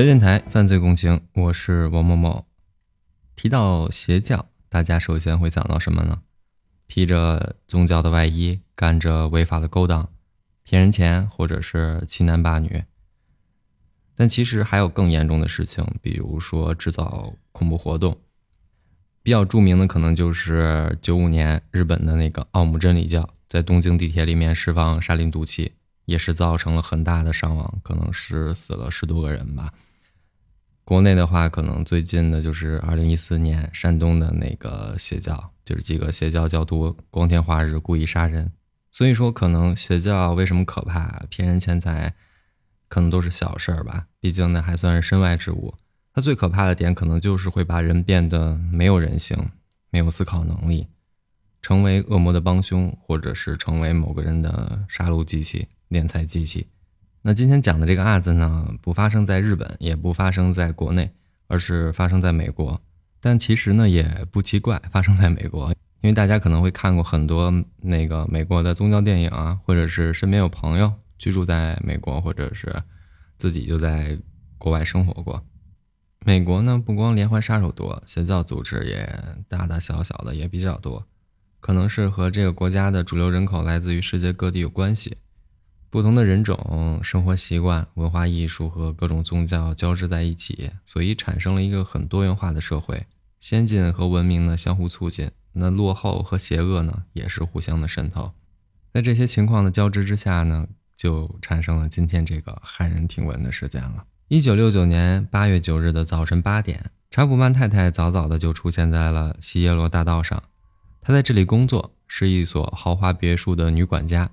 学电台犯罪共情，我是王某某。提到邪教，大家首先会想到什么呢？披着宗教的外衣，干着违法的勾当，骗人钱，或者是欺男霸女。但其实还有更严重的事情，比如说制造恐怖活动。比较著名的可能就是九五年日本的那个奥姆真理教，在东京地铁里面释放沙林毒气。也是造成了很大的伤亡，可能是死了十多个人吧。国内的话，可能最近的就是二零一四年山东的那个邪教，就是几个邪教教徒光天化日故意杀人。所以说，可能邪教为什么可怕？骗人钱财，可能都是小事儿吧。毕竟那还算是身外之物。它最可怕的点，可能就是会把人变得没有人性，没有思考能力，成为恶魔的帮凶，或者是成为某个人的杀戮机器。敛财机器，那今天讲的这个案子呢，不发生在日本，也不发生在国内，而是发生在美国。但其实呢，也不奇怪，发生在美国，因为大家可能会看过很多那个美国的宗教电影啊，或者是身边有朋友居住在美国，或者是自己就在国外生活过。美国呢，不光连环杀手多，邪教组织也大大小小的也比较多，可能是和这个国家的主流人口来自于世界各地有关系。不同的人种、生活习惯、文化艺术和各种宗教交织在一起，所以产生了一个很多元化的社会。先进和文明呢相互促进，那落后和邪恶呢也是互相的渗透。在这些情况的交织之下呢，就产生了今天这个骇人听闻的事件了。一九六九年八月九日的早晨八点，查普曼太太早早的就出现在了西耶罗大道上。她在这里工作，是一所豪华别墅的女管家。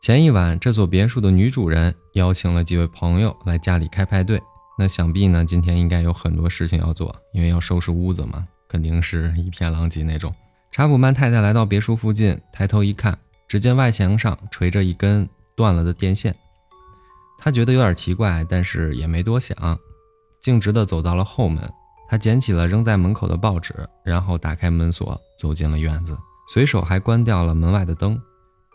前一晚，这座别墅的女主人邀请了几位朋友来家里开派对。那想必呢，今天应该有很多事情要做，因为要收拾屋子嘛，肯定是一片狼藉那种。查普曼太太来到别墅附近，抬头一看，只见外墙上垂着一根断了的电线。她觉得有点奇怪，但是也没多想，径直地走到了后门。她捡起了扔在门口的报纸，然后打开门锁，走进了院子，随手还关掉了门外的灯。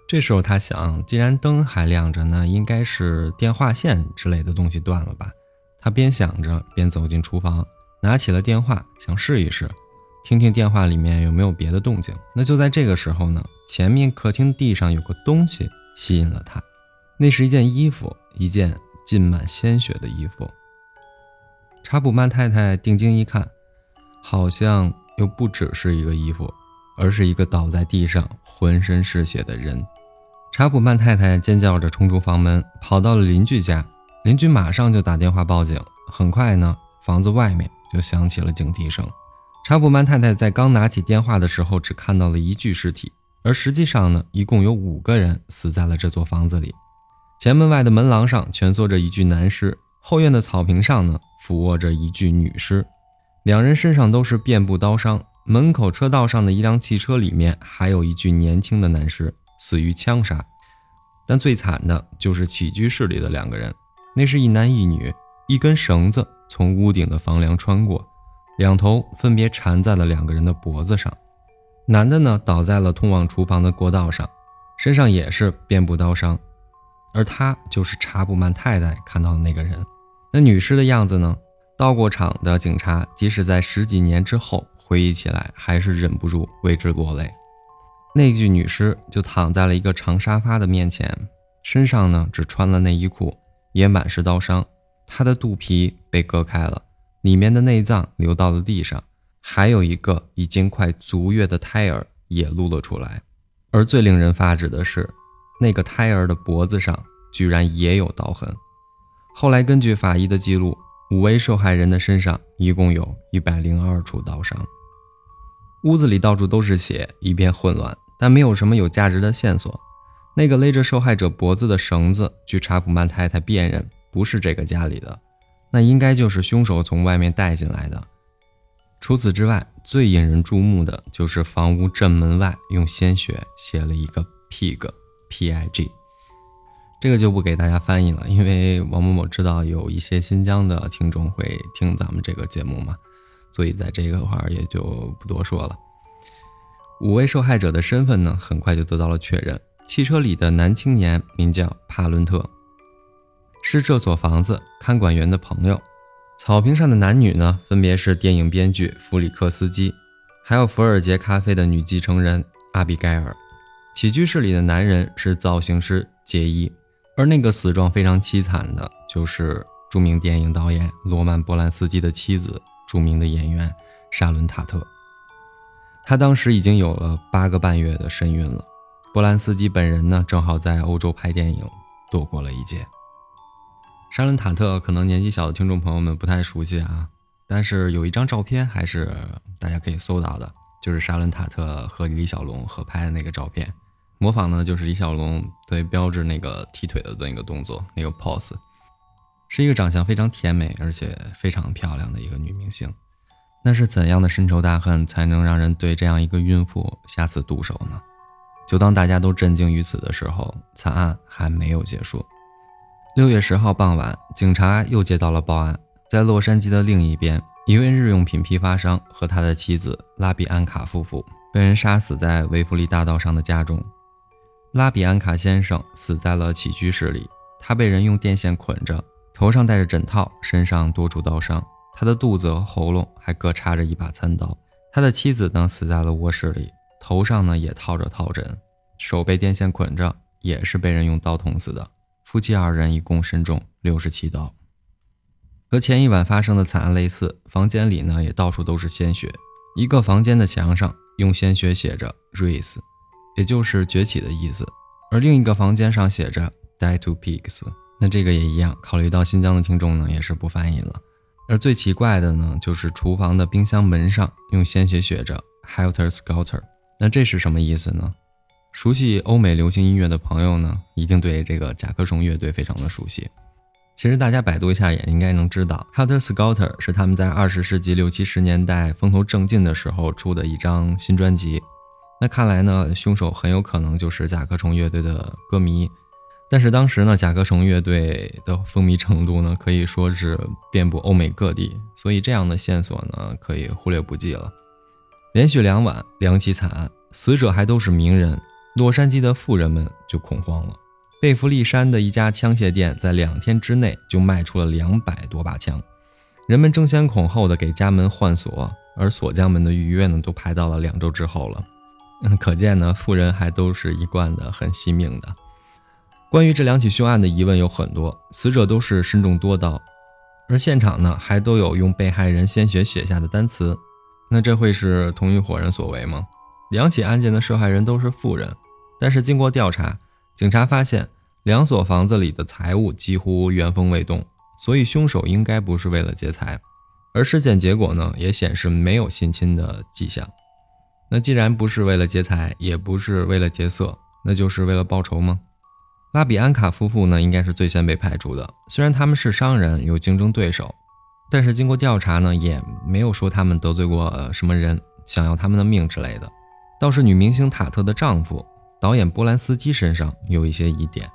这时候他想，既然灯还亮着，那应该是电话线之类的东西断了吧？他边想着边走进厨房，拿起了电话，想试一试，听听电话里面有没有别的动静。那就在这个时候呢，前面客厅地上有个东西吸引了他，那是一件衣服，一件浸满鲜血的衣服。查普曼太太定睛一看，好像又不只是一个衣服，而是一个倒在地上。浑身是血的人，查普曼太太尖叫着冲出房门，跑到了邻居家。邻居马上就打电话报警。很快呢，房子外面就响起了警笛声。查普曼太太在刚拿起电话的时候，只看到了一具尸体，而实际上呢，一共有五个人死在了这座房子里。前门外的门廊上蜷缩着一具男尸，后院的草坪上呢，俯卧着一具女尸，两人身上都是遍布刀伤。门口车道上的一辆汽车里面还有一具年轻的男尸，死于枪杀。但最惨的就是起居室里的两个人，那是一男一女，一根绳子从屋顶的房梁穿过，两头分别缠在了两个人的脖子上。男的呢倒在了通往厨房的过道上，身上也是遍布刀伤，而他就是查布曼太太看到的那个人。那女尸的样子呢？到过场的警察，即使在十几年之后。回忆起来，还是忍不住为之落泪。那具女尸就躺在了一个长沙发的面前，身上呢只穿了内衣裤，也满是刀伤。她的肚皮被割开了，里面的内脏流到了地上，还有一个已经快足月的胎儿也露了出来。而最令人发指的是，那个胎儿的脖子上居然也有刀痕。后来根据法医的记录，五位受害人的身上一共有一百零二处刀伤。屋子里到处都是血，一片混乱，但没有什么有价值的线索。那个勒着受害者脖子的绳子，据查普曼太太辨认，不是这个家里的，那应该就是凶手从外面带进来的。除此之外，最引人注目的就是房屋正门外用鲜血写了一个 “pig”，p i g，这个就不给大家翻译了，因为王某某知道有一些新疆的听众会听咱们这个节目嘛。所以，在这个块儿也就不多说了。五位受害者的身份呢，很快就得到了确认。汽车里的男青年名叫帕伦特，是这所房子看管员的朋友。草坪上的男女呢，分别是电影编剧弗里克斯基，还有伏尔杰咖啡的女继承人阿比盖尔。起居室里的男人是造型师杰伊，而那个死状非常凄惨的，就是著名电影导演罗曼·波兰斯基的妻子，著名的演员莎伦·塔特。她当时已经有了八个半月的身孕了。波兰斯基本人呢，正好在欧洲拍电影，躲过了一劫。莎伦·塔特可能年纪小的听众朋友们不太熟悉啊，但是有一张照片还是大家可以搜到的，就是莎伦·塔特和李小龙合拍的那个照片。模仿呢，就是李小龙对标志那个踢腿的那个动作，那个 pose，是一个长相非常甜美而且非常漂亮的一个女明星。那是怎样的深仇大恨才能让人对这样一个孕妇下此毒手呢？就当大家都震惊于此的时候，惨案还没有结束。六月十号傍晚，警察又接到了报案，在洛杉矶的另一边，一位日用品批发商和他的妻子拉比安卡夫妇被人杀死在维弗利大道上的家中。拉比安卡先生死在了起居室里，他被人用电线捆着，头上戴着枕套，身上多处刀伤，他的肚子和喉咙还各插着一把餐刀。他的妻子呢，死在了卧室里，头上呢也套着套枕，手被电线捆着，也是被人用刀捅死的。夫妻二人一共身中六十七刀，和前一晚发生的惨案类似，房间里呢也到处都是鲜血，一个房间的墙上用鲜血写着 “rise”。也就是崛起的意思，而另一个房间上写着 “Die to pigs”，那这个也一样。考虑到新疆的听众呢，也是不翻译了。而最奇怪的呢，就是厨房的冰箱门上用鲜血写着 “Helter Skelter”，那这是什么意思呢？熟悉欧美流行音乐的朋友呢，一定对这个甲壳虫乐队非常的熟悉。其实大家百度一下也应该能知道，“Helter Skelter” 是他们在二十世纪六七十年代风头正劲的时候出的一张新专辑。那看来呢，凶手很有可能就是甲壳虫乐队的歌迷。但是当时呢，甲壳虫乐队的风靡程度呢，可以说是遍布欧美各地，所以这样的线索呢，可以忽略不计了。连续两晚两起惨案，死者还都是名人，洛杉矶的富人们就恐慌了。贝弗利山的一家枪械店在两天之内就卖出了两百多把枪，人们争先恐后的给家门换锁，而锁匠们的预约呢，都排到了两周之后了。嗯，可见呢，富人还都是一贯的很惜命的。关于这两起凶案的疑问有很多，死者都是身中多刀，而现场呢还都有用被害人鲜血写下的单词。那这会是同一伙人所为吗？两起案件的受害人都是富人，但是经过调查，警察发现两所房子里的财物几乎原封未动，所以凶手应该不是为了劫财。而尸检结果呢，也显示没有性侵的迹象。那既然不是为了劫财，也不是为了劫色，那就是为了报仇吗？拉比安卡夫妇呢，应该是最先被排除的。虽然他们是商人，有竞争对手，但是经过调查呢，也没有说他们得罪过什么人，想要他们的命之类的。倒是女明星塔特的丈夫导演波兰斯基身上有一些疑点。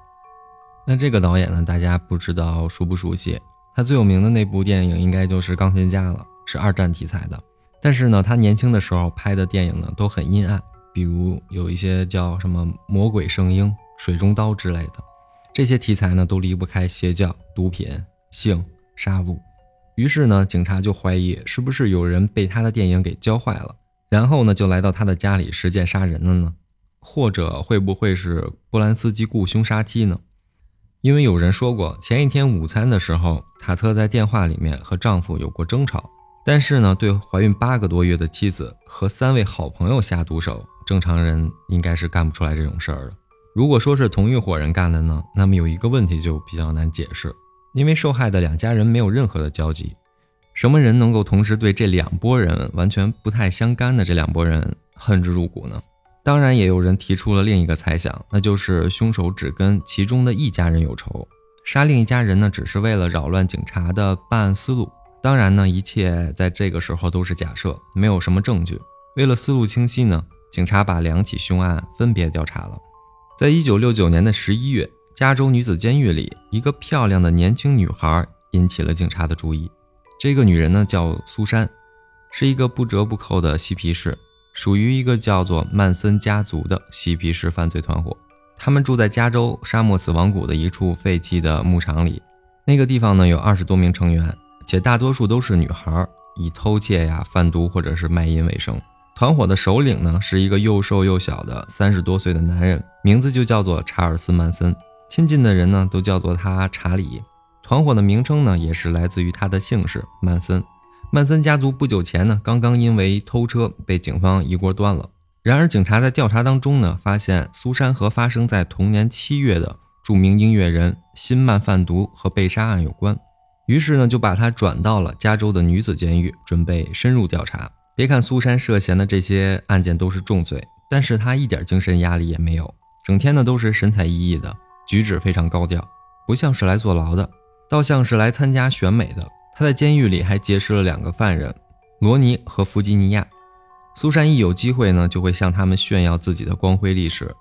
那这个导演呢，大家不知道熟不熟悉？他最有名的那部电影应该就是《钢琴家》了，是二战题材的。但是呢，他年轻的时候拍的电影呢都很阴暗，比如有一些叫什么《魔鬼圣婴》《水中刀》之类的，这些题材呢都离不开邪教、毒品、性、杀戮。于是呢，警察就怀疑是不是有人被他的电影给教坏了，然后呢就来到他的家里实践杀人了呢？或者会不会是波兰斯基雇凶杀妻呢？因为有人说过，前一天午餐的时候，塔特在电话里面和丈夫有过争吵。但是呢，对怀孕八个多月的妻子和三位好朋友下毒手，正常人应该是干不出来这种事儿的。如果说是同一伙人干的呢，那么有一个问题就比较难解释，因为受害的两家人没有任何的交集，什么人能够同时对这两拨人完全不太相干的这两拨人恨之入骨呢？当然，也有人提出了另一个猜想，那就是凶手只跟其中的一家人有仇，杀另一家人呢，只是为了扰乱警察的办案思路。当然呢，一切在这个时候都是假设，没有什么证据。为了思路清晰呢，警察把两起凶案分别调查了。在一九六九年的十一月，加州女子监狱里，一个漂亮的年轻女孩引起了警察的注意。这个女人呢叫苏珊，是一个不折不扣的嬉皮士，属于一个叫做曼森家族的嬉皮士犯罪团伙。他们住在加州沙漠死亡谷的一处废弃的牧场里，那个地方呢有二十多名成员。且大多数都是女孩，以偷窃呀、贩毒或者是卖淫为生。团伙的首领呢，是一个又瘦又小的三十多岁的男人，名字就叫做查尔斯·曼森。亲近的人呢，都叫做他查理。团伙的名称呢，也是来自于他的姓氏曼森。曼森家族不久前呢，刚刚因为偷车被警方一锅端了。然而，警察在调查当中呢，发现苏珊和发生在同年七月的著名音乐人辛曼贩毒和被杀案有关，于是呢，就把他转到了加州的女子监狱，准备深入调查。别看苏珊涉嫌的这些案件都是重罪，但是她一点精神压力也没有，整天呢都是神采奕奕的，举止非常高调，不像是来坐牢的，倒像是来参加选美的。她在监狱里还结识了两个犯人，罗尼和弗吉尼亚。苏珊一有机会呢，就会向他们炫耀自己的光辉历史。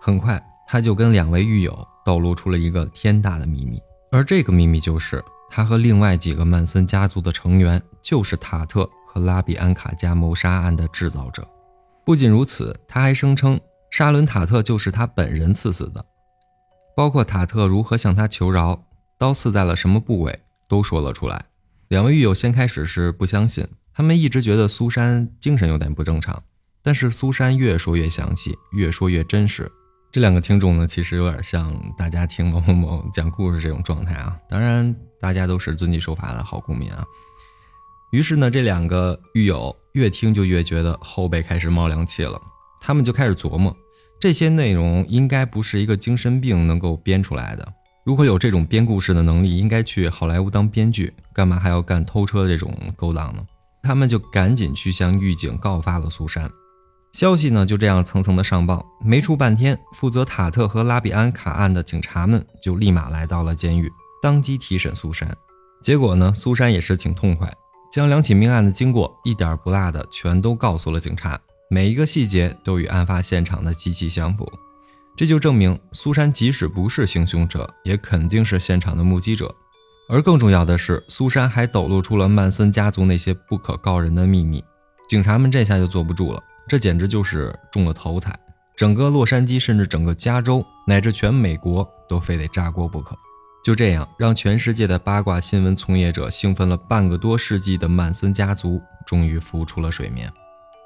很快，他就跟两位狱友透露出了一个天大的秘密，而这个秘密就是他和另外几个曼森家族的成员就是塔特拉比安卡加谋杀案的制造者。不仅如此，他还声称沙伦塔特就是他本人刺死的，包括塔特如何向他求饶、刀刺在了什么部位，都说了出来。两位狱友先开始是不相信。他们一直觉得苏珊精神有点不正常，但是苏珊越说越详细，越说越真实。这两个听众呢，其实有点像大家听某某某讲故事这种状态啊。当然，大家都是遵纪守法的好公民啊。于是呢，这两个狱友越听就越觉得后背开始冒凉气了。他们就开始琢磨，这些内容应该不是一个精神病能够编出来的。如果有这种编故事的能力，应该去好莱坞当编剧，干嘛还要干偷车这种勾当呢？他们就赶紧去向狱警告发了苏珊，消息呢就这样层层的上报，没出半天，负责塔特和拉比安卡案的警察们就立马来到了监狱，当即提审苏珊。结果呢，苏珊也是挺痛快，将两起命案的经过一点不落的全都告诉了警察，每一个细节都与案发现场的极其相符。这就证明苏珊即使不是行凶者，也肯定是现场的目击者。而更重要的是，苏珊还抖露出了曼森家族那些不可告人的秘密。警察们这下就坐不住了，这简直就是中了头彩。整个洛杉矶，甚至整个加州，乃至全美国，都非得炸锅不可。就这样，让全世界的八卦新闻从业者兴奋了半个多世纪的曼森家族，终于浮出了水面。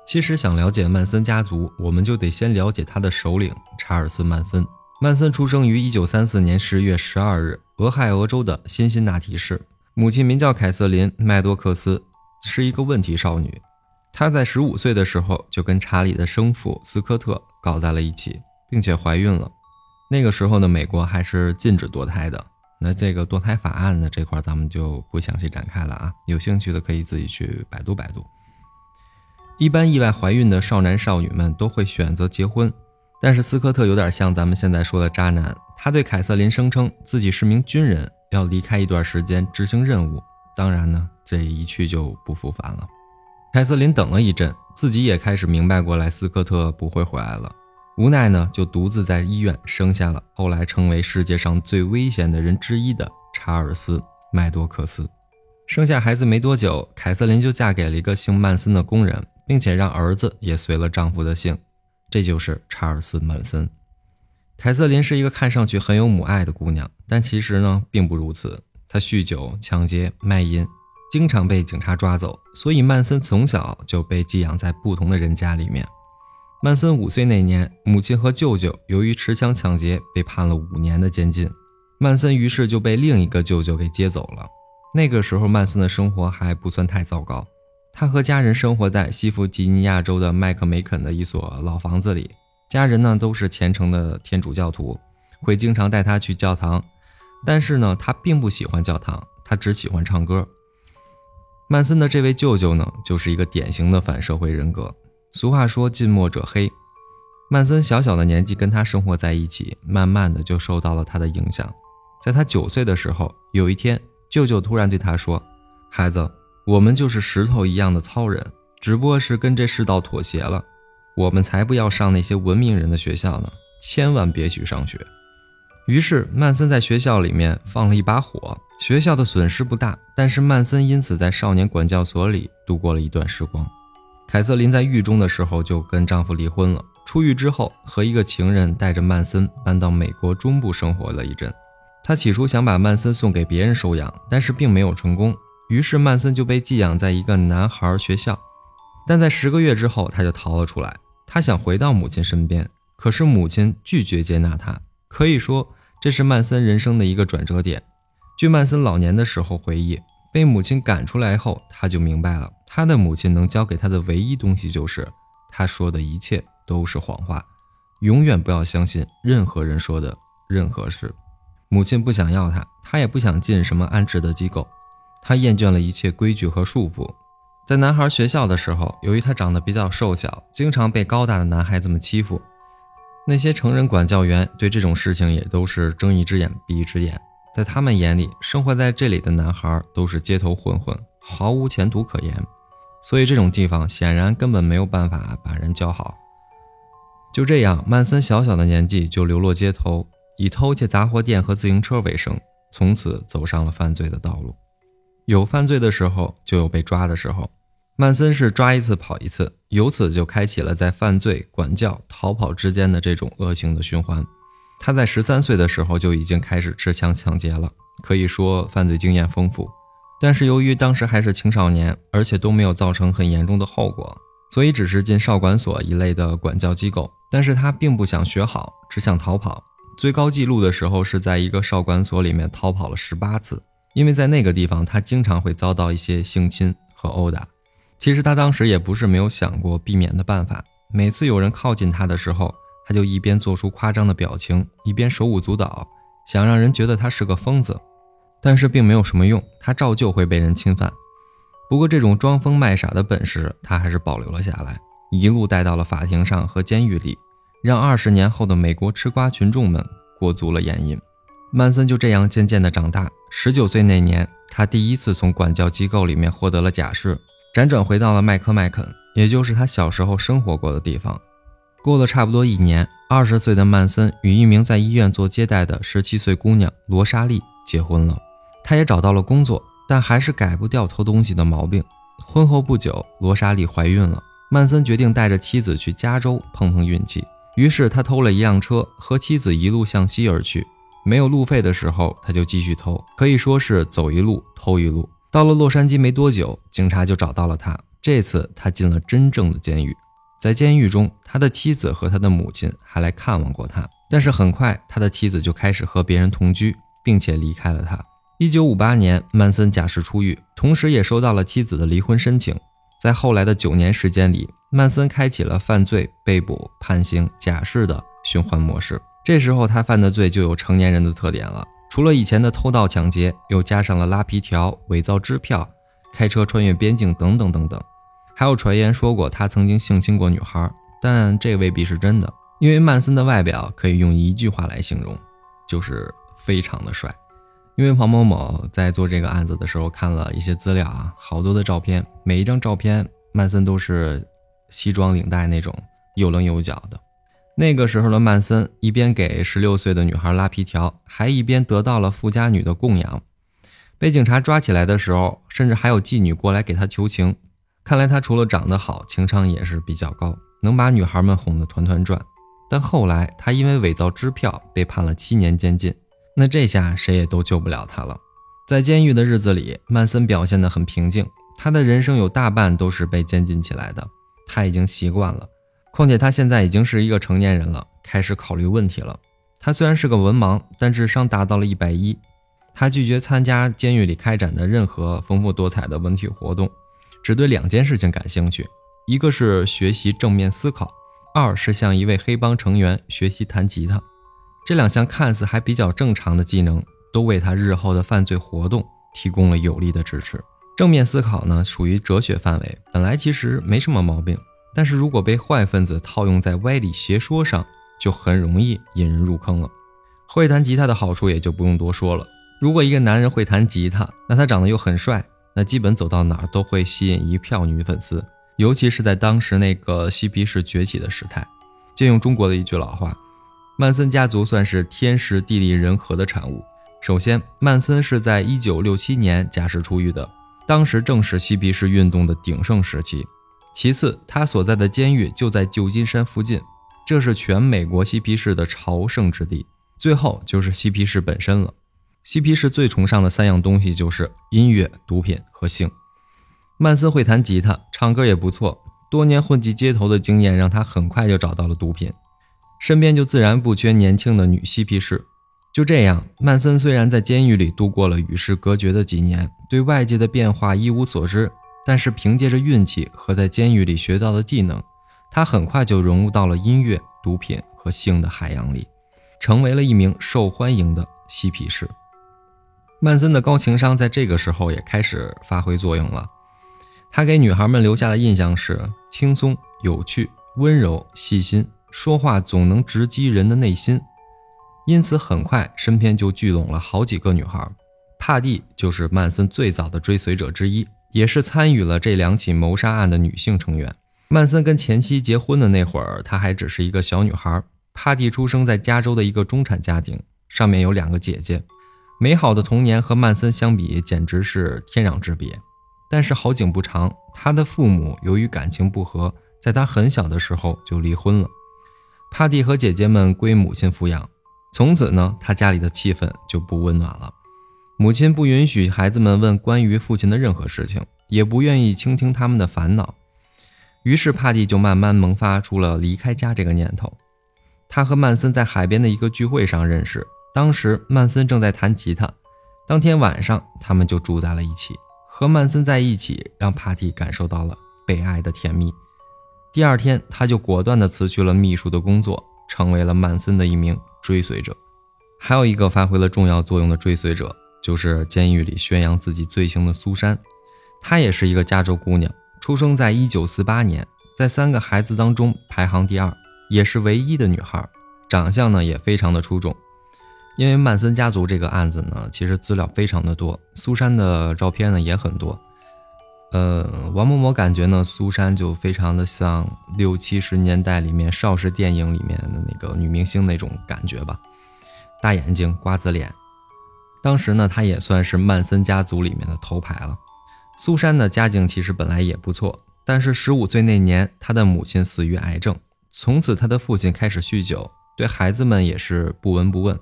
其实，想了解曼森家族，我们就得先了解他的首领查尔斯·曼森。曼森出生于1934年10月12日，俄亥俄州的辛辛那提市。母亲名叫凯瑟琳·麦多克斯，是一个问题少女。她在15岁的时候就跟查理的生父斯科特搞在了一起，并且怀孕了。那个时候的，美国还是禁止堕胎的。那这个堕胎法案呢这块，咱们就不详细展开了啊。有兴趣的可以自己去百度百度。一般意外怀孕的少男少女们都会选择结婚。但是斯科特有点像咱们现在说的渣男，他对凯瑟琳声称自己是名军人，要离开一段时间执行任务。当然呢，这一去就不复返了。凯瑟琳等了一阵，自己也开始明白过来，斯科特不会回来了。无奈呢，就独自在医院生下了后来成为世界上最危险的人之一的查尔斯·麦多克斯。生下孩子没多久，凯瑟琳就嫁给了一个姓曼森的工人，并且让儿子也随了丈夫的姓。这就是查尔斯·曼森。凯瑟琳是一个看上去很有母爱的姑娘，但其实呢并不如此。她酗酒、抢劫、卖淫，经常被警察抓走，所以曼森从小就被寄养在不同的人家里面。曼森五岁那年，母亲和舅舅由于持枪抢劫被判了五年的监禁，曼森于是就被另一个舅舅给接走了。那个时候，曼森的生活还不算太糟糕。他和家人生活在西弗吉尼亚州的麦克梅肯的一所老房子里，家人呢都是虔诚的天主教徒，会经常带他去教堂。但是呢，他并不喜欢教堂，他只喜欢唱歌。曼森的这位舅舅呢，就是一个典型的反社会人格。俗话说“近墨者黑”，曼森小小的年纪跟他生活在一起，慢慢的就受到了他的影响。在他九岁的时候，有一天，舅舅突然对他说：“孩子。”我们就是石头一样的糙人，只不过是跟这世道妥协了。我们才不要上那些文明人的学校呢，千万别去上学。于是曼森在学校里面放了一把火，学校的损失不大，但是曼森因此在少年管教所里度过了一段时光。凯瑟琳在狱中的时候就跟丈夫离婚了，出狱之后和一个情人带着曼森搬到美国中部生活了一阵。她起初想把曼森送给别人收养，但是并没有成功。于是曼森就被寄养在一个男孩学校。但在十个月之后，他就逃了出来。他想回到母亲身边，可是母亲拒绝接纳他。可以说，这是曼森人生的一个转折点。据曼森老年的时候回忆，被母亲赶出来后，他就明白了，他的母亲能教给他的唯一东西就是，他说的一切都是谎话，永远不要相信任何人说的任何事。母亲不想要他，他也不想进什么安置的机构，他厌倦了一切规矩和束缚。在男孩学校的时候，由于他长得比较瘦小，经常被高大的男孩子们欺负。那些成人管教员对这种事情也都是睁一只眼闭一只眼。在他们眼里，生活在这里的男孩都是街头混混，毫无前途可言。所以这种地方显然根本没有办法把人教好。就这样，曼森小小的年纪就流落街头，以偷窃杂货店和自行车为生，从此走上了犯罪的道路。有犯罪的时候，就有被抓的时候。曼森是抓一次跑一次，由此就开启了在犯罪、管教、逃跑之间的这种恶性的循环。他在十三岁的时候就已经开始持枪抢劫了，可以说犯罪经验丰富。但是由于当时还是青少年，而且都没有造成很严重的后果，所以只是进少管所一类的管教机构。但是他并不想学好，只想逃跑。最高纪录的时候是在一个少管所里面逃跑了十八次。因为在那个地方，他经常会遭到一些性侵和殴打。其实他当时也不是没有想过避免的办法。每次有人靠近他的时候，他就一边做出夸张的表情，一边手舞足蹈，想让人觉得他是个疯子。但是并没有什么用，他照旧会被人侵犯。不过这种装疯卖傻的本事，他还是保留了下来，一路带到了法庭上和监狱里，让二十年后的美国吃瓜群众们过足了眼瘾。曼森就这样渐渐地长大。十九岁那年，他第一次从管教机构里面获得了假释，辗转回到了麦克麦肯，也就是他小时候生活过的地方。过了差不多一年，二十岁的曼森与一名在医院做接待的十七岁姑娘罗莎莉结婚了。他也找到了工作，但还是改不掉偷东西的毛病。婚后不久，罗莎莉怀孕了，曼森决定带着妻子去加州碰碰运气。于是他偷了一辆车，和妻子一路向西而去。没有路费的时候，他就继续偷，可以说是走一路偷一路。到了洛杉矶没多久，警察就找到了他。这次他进了真正的监狱，在监狱中，他的妻子和他的母亲还来看望过他。但是很快，他的妻子就开始和别人同居，并且离开了他。一九五八年，曼森假释出狱，同时也收到了妻子的离婚申请。在后来的九年时间里，曼森开启了犯罪、被捕、判刑、假释的循环模式。这时候他犯的罪就有成年人的特点了，除了以前的偷盗抢劫，又加上了拉皮条、伪造支票、开车穿越边境等等等等。还有传言说过他曾经性侵过女孩，但这未必是真的。因为曼森的外表可以用一句话来形容，就是非常的帅。因为黄某某在做这个案子的时候看了一些资料啊，好多的照片，每一张照片曼森都是西装领带那种有棱有角的。那个时候的曼森一边给十六岁的女孩拉皮条，还一边得到了富家女的供养。被警察抓起来的时候，甚至还有妓女过来给他求情。看来他除了长得好，情商也是比较高，能把女孩们哄得团团转。但后来他因为伪造支票被判了七年监禁，那这下谁也都救不了他了。在监狱的日子里，曼森表现得很平静。他的人生有大半都是被监禁起来的，他已经习惯了。况且他现在已经是一个成年人了，开始考虑问题了。他虽然是个文盲，但智商达到了一百一。他拒绝参加监狱里开展的任何丰富多彩的文体活动，只对两件事情感兴趣：一个是学习正面思考，二是向一位黑帮成员学习弹吉他。这两项看似还比较正常的技能，都为他日后的犯罪活动提供了有力的支持。正面思考呢，属于哲学范围，本来其实没什么毛病。但是如果被坏分子套用在歪理邪说上，就很容易引人入坑了。会弹吉他的好处也就不用多说了。如果一个男人会弹吉他，那他长得又很帅，那基本走到哪儿都会吸引一票女粉丝。尤其是在当时那个嬉皮士崛起的时代，借用中国的一句老话，曼森家族算是天时地利人和的产物。首先，曼森是在1967年假释出狱的，当时正是嬉皮士运动的鼎盛时期。其次，他所在的监狱就在旧金山附近，这是全美国嬉皮士的朝圣之地。最后就是嬉皮士本身了。嬉皮士最崇尚的三样东西就是音乐、毒品和性。曼森会弹吉他，唱歌也不错。多年混迹街头的经验让他很快就找到了毒品，身边就自然不缺年轻的女嬉皮士。就这样，曼森虽然在监狱里度过了与世隔绝的几年，对外界的变化一无所知，但是凭借着运气和在监狱里学到的技能，他很快就融入到了音乐、毒品和性的海洋里，成为了一名受欢迎的嬉皮士。曼森的高情商在这个时候也开始发挥作用了，他给女孩们留下的印象是轻松、有趣、温柔、细心，说话总能直击人的内心。因此，很快身边就聚拢了好几个女孩。帕蒂就是曼森最早的追随者之一，也是参与了这两起谋杀案的女性成员。曼森跟前妻结婚的那会儿，她还只是一个小女孩。帕蒂出生在加州的一个中产家庭，上面有两个姐姐。美好的童年和曼森相比，简直是天壤之别。但是好景不长，他的父母由于感情不和，在他很小的时候就离婚了。帕蒂和姐姐们归母亲抚养。从此呢，他家里的气氛就不温暖了。母亲不允许孩子们问关于父亲的任何事情，也不愿意倾听他们的烦恼。于是帕蒂就慢慢萌发出了离开家这个念头。他和曼森在海边的一个聚会上认识，当时曼森正在弹吉他。当天晚上，他们就住在了一起。和曼森在一起，让帕蒂感受到了被爱的甜蜜。第二天，他就果断地辞去了秘书的工作，成为了曼森的一名。追随者，还有一个发挥了重要作用的追随者，就是监狱里宣扬自己罪行的苏珊。她也是一个加州姑娘，出生在一九四八年，在三个孩子当中排行第二，也是唯一的女孩。长相呢也非常的出众。因为曼森家族这个案子呢，其实资料非常的多，苏珊的照片呢也很多。呃，王某某感觉呢，苏珊就非常的像六七十年代里面邵氏电影里面的那个女明星那种感觉吧，大眼睛、瓜子脸。当时呢，她也算是曼森家族里面的头牌了。苏珊的家境其实本来也不错，但是十五岁那年，她的母亲死于癌症，从此她的父亲开始酗酒，对孩子们也是不闻不问。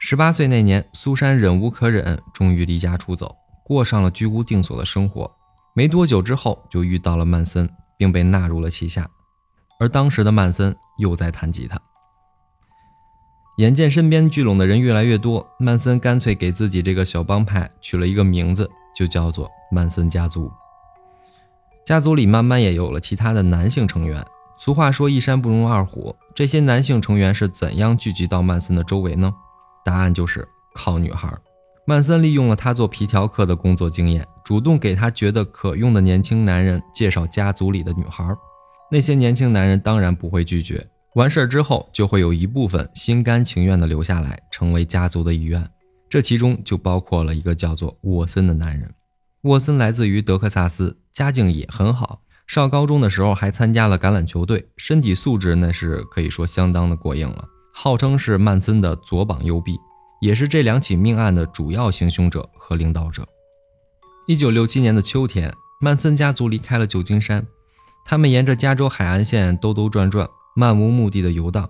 十八岁那年，苏珊忍无可忍，终于离家出走，过上了居无定所的生活。没多久之后，就遇到了曼森，并被纳入了旗下。而当时的曼森又在弹吉他。眼见身边聚拢的人越来越多，曼森干脆给自己这个小帮派取了一个名字，就叫做曼森家族。家族里慢慢也有了其他的男性成员。俗话说“一山不容二虎”，这些男性成员是怎样聚集到曼森的周围呢？答案就是靠女孩。曼森利用了他做皮条客的工作经验，主动给他觉得可用的年轻男人介绍家族里的女孩。那些年轻男人当然不会拒绝。完事儿之后，就会有一部分心甘情愿地留下来，成为家族的一员。这其中就包括了一个叫做沃森的男人。沃森来自于德克萨斯，家境也很好。上高中的时候还参加了橄榄球队，身体素质那是可以说相当的过硬了，号称是曼森的左膀右臂。也是这两起命案的主要行凶者和领导者。一九六七年的秋天，曼森家族离开了旧金山，他们沿着加州海岸线兜兜转转，漫无目的的游荡。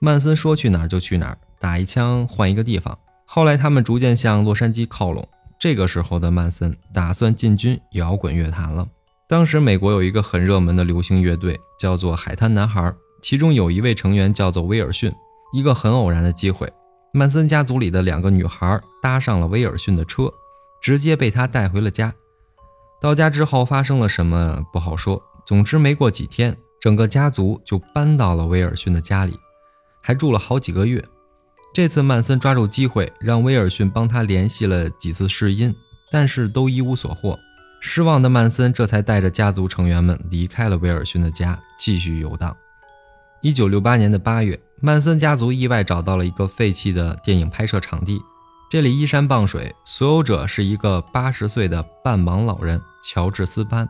曼森说去哪儿就去哪儿，打一枪换一个地方。后来，他们逐渐向洛杉矶靠拢。这个时候的曼森打算进军摇滚乐坛了。当时，美国有一个很热门的流行乐队，叫做海滩男孩，其中有一位成员叫做威尔逊。一个很偶然的机会。曼森家族里的两个女孩搭上了威尔逊的车，直接被他带回了家。到家之后发生了什么不好说，总之没过几天，整个家族就搬到了威尔逊的家里，还住了好几个月。这次曼森抓住机会，让威尔逊帮他联系了几次试音，但是都一无所获。失望的曼森这才带着家族成员们离开了威尔逊的家，继续游荡。一九六八年的八月。曼森家族意外找到了一个废弃的电影拍摄场地，这里依山傍水，所有者是一个八十岁的半盲老人乔治斯潘，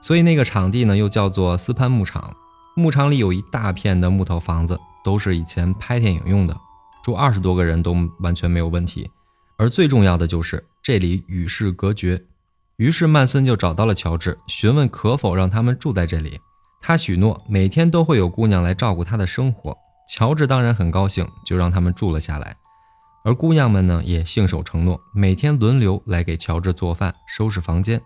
所以那个场地呢又叫做斯潘牧场。牧场里有一大片的木头房子，都是以前拍电影用的，住二十多个人都完全没有问题。而最重要的就是这里与世隔绝，于是曼森就找到了乔治，询问可否让他们住在这里。他许诺每天都会有姑娘来照顾他的生活，乔治当然很高兴，就让他们住了下来。而姑娘们呢也信守承诺，每天轮流来给乔治做饭、收拾房间。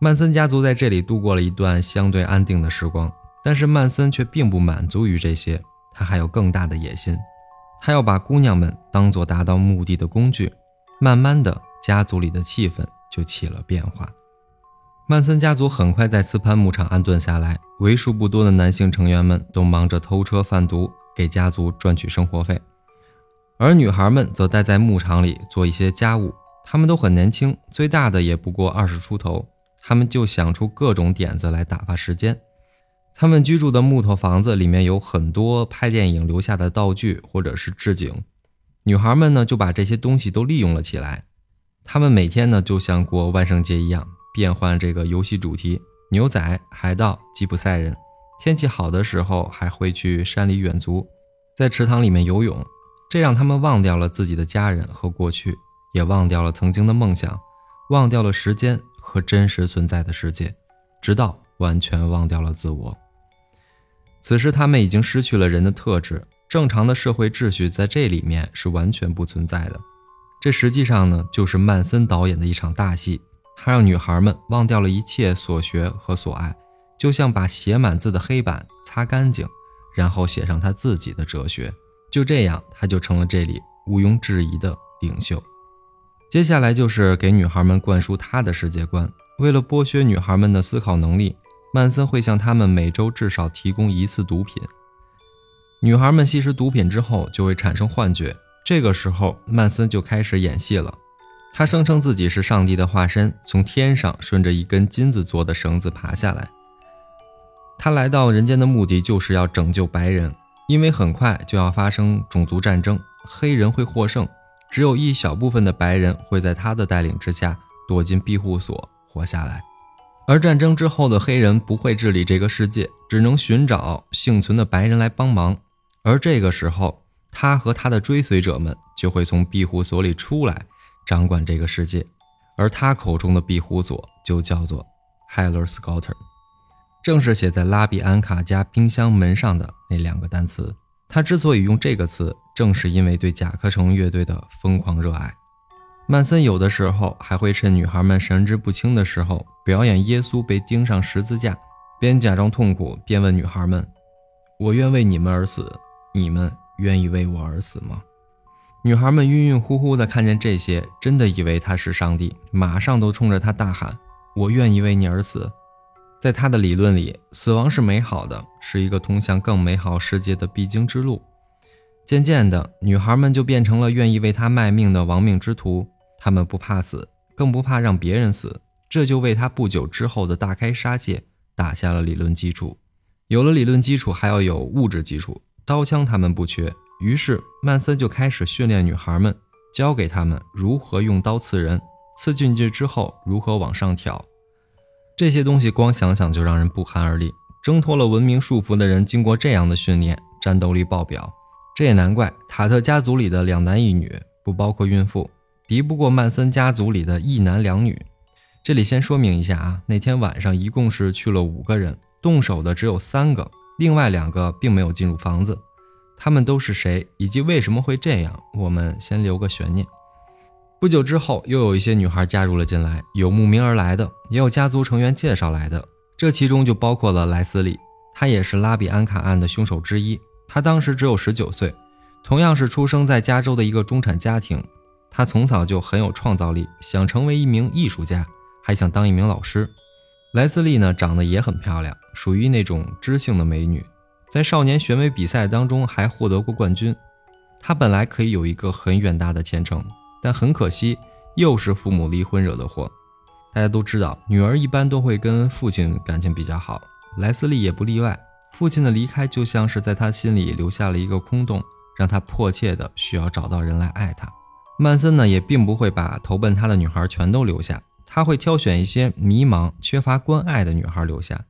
曼森家族在这里度过了一段相对安定的时光，但是曼森却并不满足于这些，他还有更大的野心，他要把姑娘们当做达到目的的工具。慢慢的，家族里的气氛就起了变化。曼森家族很快在斯潘牧场安顿下来，为数不多的男性成员们都忙着偷车贩毒，给家族赚取生活费，而女孩们则待在牧场里做一些家务。她们都很年轻，最大的也不过二十出头，她们就想出各种点子来打发时间。他们居住的木头房子里面有很多拍电影留下的道具或者是置景。女孩们呢，就把这些东西都利用了起来。她们每天呢，就像过万圣节一样，变换这个游戏主题：牛仔、海盗、吉普赛人。天气好的时候，还会去山里远足，在池塘里面游泳。这让他们忘掉了自己的家人和过去，也忘掉了曾经的梦想，忘掉了时间和真实存在的世界，直到完全忘掉了自我。此时，他们已经失去了人的特质。正常的社会秩序在这里面是完全不存在的。这实际上呢，就是曼森导演的一场大戏。他让女孩们忘掉了一切所学和所爱，就像把写满字的黑板擦干净，然后写上他自己的哲学。就这样，他就成了这里毋庸置疑的领袖。接下来就是给女孩们灌输他的世界观。为了剥削女孩们的思考能力，曼森会向她们每周至少提供一次毒品。女孩们吸食毒品之后就会产生幻觉，这个时候曼森就开始演戏了。他声称自己是上帝的化身，从天上顺着一根金子做的绳子爬下来。他来到人间的目的就是要拯救白人，因为很快就要发生种族战争，黑人会获胜，只有一小部分的白人会在他的带领之下躲进庇护所活下来。而战争之后的黑人不会治理这个世界，只能寻找幸存的白人来帮忙。而这个时候，他和他的追随者们就会从庇护所里出来，掌管这个世界。而他口中的庇护所就叫做 Heller Scouter，正是写在拉比安卡家冰箱门上的那两个单词。他之所以用这个词，正是因为对甲壳虫乐队的疯狂热爱。曼森有的时候还会趁女孩们神志不清的时候，表演耶稣被钉上十字架，边假装痛苦边问女孩们：“我愿为你们而死。”你们愿意为我而死吗？女孩们晕晕乎乎的看见这些，真的以为他是上帝，马上都冲着他大喊：“我愿意为你而死！”在他的理论里，死亡是美好的，是一个通向更美好世界的必经之路。渐渐的，女孩们就变成了愿意为他卖命的亡命之徒。他们不怕死，更不怕让别人死，这就为他不久之后的大开杀戒打下了理论基础。有了理论基础，还要有物质基础。刀枪他们不缺，于是曼森就开始训练女孩们，教给他们如何用刀刺人，刺进去之后如何往上挑。这些东西光想想就让人不寒而栗。挣脱了文明束缚的人，经过这样的训练，战斗力爆表。这也难怪塔特家族里的两男一女，不包括孕妇，敌不过曼森家族里的一男两女。这里先说明一下啊，那天晚上一共是去了五个人，动手的只有三个。另外两个并没有进入房子，他们都是谁，以及为什么会这样，我们先留个悬念。不久之后，又有一些女孩加入了进来，有慕名而来的，也有家族成员介绍来的。这其中就包括了莱斯利，他也是拉比安卡案的凶手之一。他当时只有十九岁，同样是出生在加州的一个中产家庭。他从小就很有创造力，想成为一名艺术家，还想当一名老师。莱斯利呢，长得也很漂亮，属于那种知性的美女，在少年选美比赛当中还获得过冠军。她本来可以有一个很远大的前程，但很可惜，又是父母离婚惹的祸。大家都知道，女儿一般都会跟父亲感情比较好，莱斯利也不例外。父亲的离开就像是在他心里留下了一个空洞，让他迫切的需要找到人来爱他。曼森呢，也并不会把投奔他的女孩全都留下。他会挑选一些迷茫、缺乏关爱的女孩留下，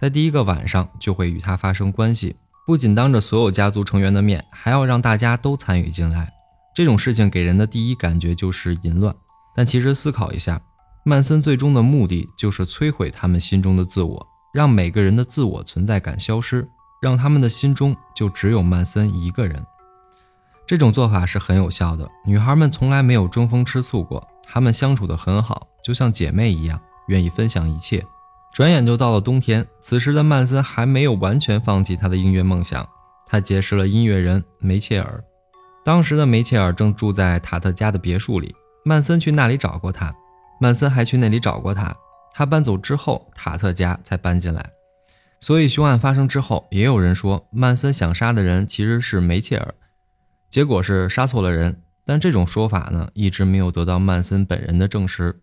在第一个晚上就会与她发生关系，不仅当着所有家族成员的面，还要让大家都参与进来。这种事情给人的第一感觉就是淫乱，但其实思考一下，曼森最终的目的就是摧毁他们心中的自我，让每个人的自我存在感消失，让他们的心中就只有曼森一个人。这种做法是很有效的。女孩们从来没有争风吃醋过，她们相处得很好，就像姐妹一样，愿意分享一切。转眼就到了冬天，此时的曼森还没有完全放弃他的音乐梦想。他结识了音乐人梅切尔，当时的梅切尔正住在塔特家的别墅里。曼森去那里找过他，曼森还去那里找过他。他搬走之后，塔特家才搬进来。所以凶案发生之后，也有人说曼森想杀的人其实是梅切尔。结果是杀错了人，但这种说法呢，一直没有得到曼森本人的证实。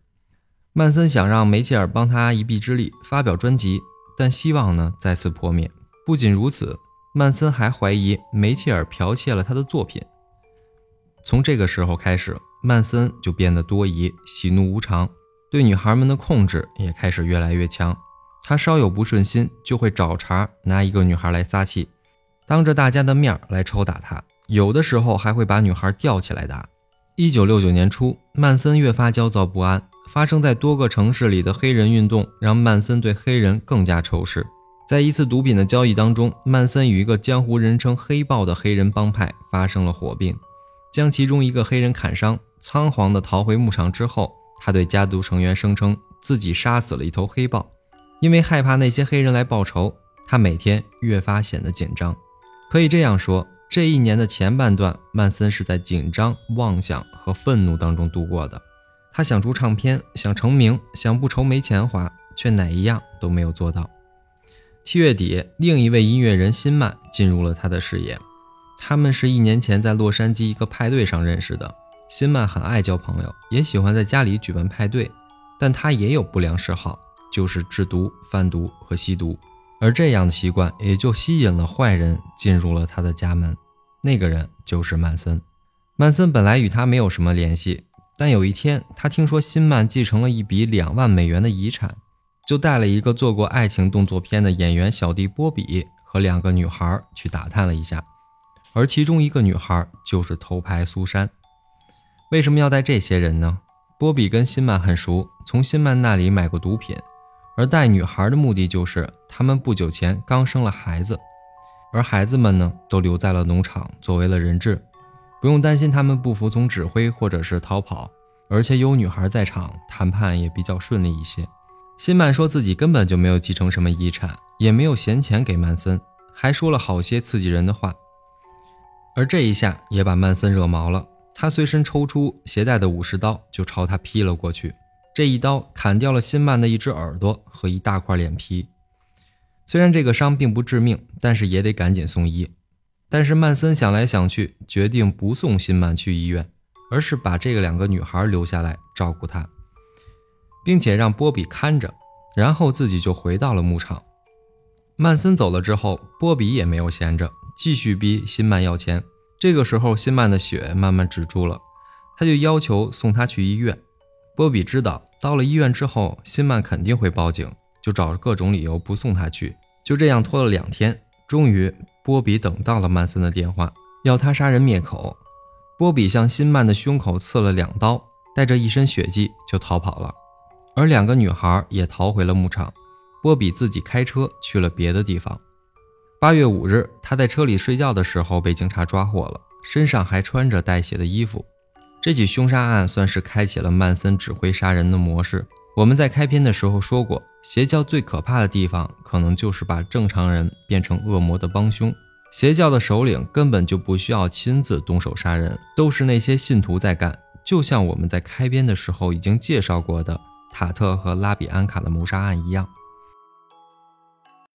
曼森想让梅切尔帮他一臂之力发表专辑，但希望呢再次破灭。不仅如此，曼森还怀疑梅切尔剽窃了他的作品。从这个时候开始，曼森就变得多疑、喜怒无常，对女孩们的控制也开始越来越强。他稍有不顺心，就会找茬拿一个女孩来撒气，当着大家的面来抽打她。有的时候还会把女孩吊起来打。一九六九年初，曼森越发焦躁不安。发生在多个城市里的黑人运动让曼森对黑人更加仇视。在一次毒品的交易当中，曼森与一个江湖人称“黑豹”的黑人帮派发生了火并，将其中一个黑人砍伤，仓皇地逃回牧场之后，他对家族成员声称自己杀死了一头黑豹。因为害怕那些黑人来报仇，他每天越发显得紧张。可以这样说。这一年的前半段，曼森是在紧张、妄想和愤怒当中度过的。他想出唱片，想成名，想不愁没钱花，却哪一样都没有做到。七月底，另一位音乐人辛曼进入了他的视野。他们是一年前在洛杉矶一个派对上认识的。辛曼很爱交朋友，也喜欢在家里举办派对，但他也有不良嗜好，就是制毒、贩毒和吸毒。而这样的习惯也就吸引了坏人进入了他的家门。那个人就是曼森。曼森本来与他没有什么联系，但有一天，他听说辛曼继承了一笔两万美元的遗产，就带了一个做过爱情动作片的演员小弟波比和两个女孩去打探了一下，而其中一个女孩就是头牌苏珊。为什么要带这些人呢？波比跟辛曼很熟，从辛曼那里买过毒品，而带女孩的目的就是他们不久前刚生了孩子。而孩子们呢，都留在了农场，作为了人质，不用担心他们不服从指挥或者是逃跑，而且有女孩在场，谈判也比较顺利一些。辛曼说自己根本就没有继承什么遗产，也没有闲钱给曼森，还说了好些刺激人的话。而这一下也把曼森惹毛了，他随身抽出携带的武士刀，就朝他劈了过去。这一刀砍掉了辛曼的一只耳朵和一大块脸皮。虽然这个伤并不致命，但是也得赶紧送医。但是曼森想来想去，决定不送辛曼去医院，而是把这个两个女孩留下来照顾她，并且让波比看着，然后自己就回到了牧场。曼森走了之后，波比也没有闲着，继续逼辛曼要钱。这个时候，辛曼的血慢慢止住了，他就要求送他去医院。波比知道到了医院之后，辛曼肯定会报警。就找各种理由不送他去，就这样拖了两天，终于波比等到了曼森的电话，要他杀人灭口。波比向辛曼的胸口刺了两刀，带着一身血迹就逃跑了，而两个女孩也逃回了牧场。波比自己开车去了别的地方。八月五日，他在车里睡觉的时候被警察抓获了，身上还穿着带血的衣服。这起凶杀案算是开启了曼森指挥杀人的模式。我们在开篇的时候说过，邪教最可怕的地方，可能就是把正常人变成恶魔的帮凶。邪教的首领根本就不需要亲自动手杀人，都是那些信徒在干。就像我们在开篇的时候已经介绍过的塔特和拉比安卡的谋杀案一样。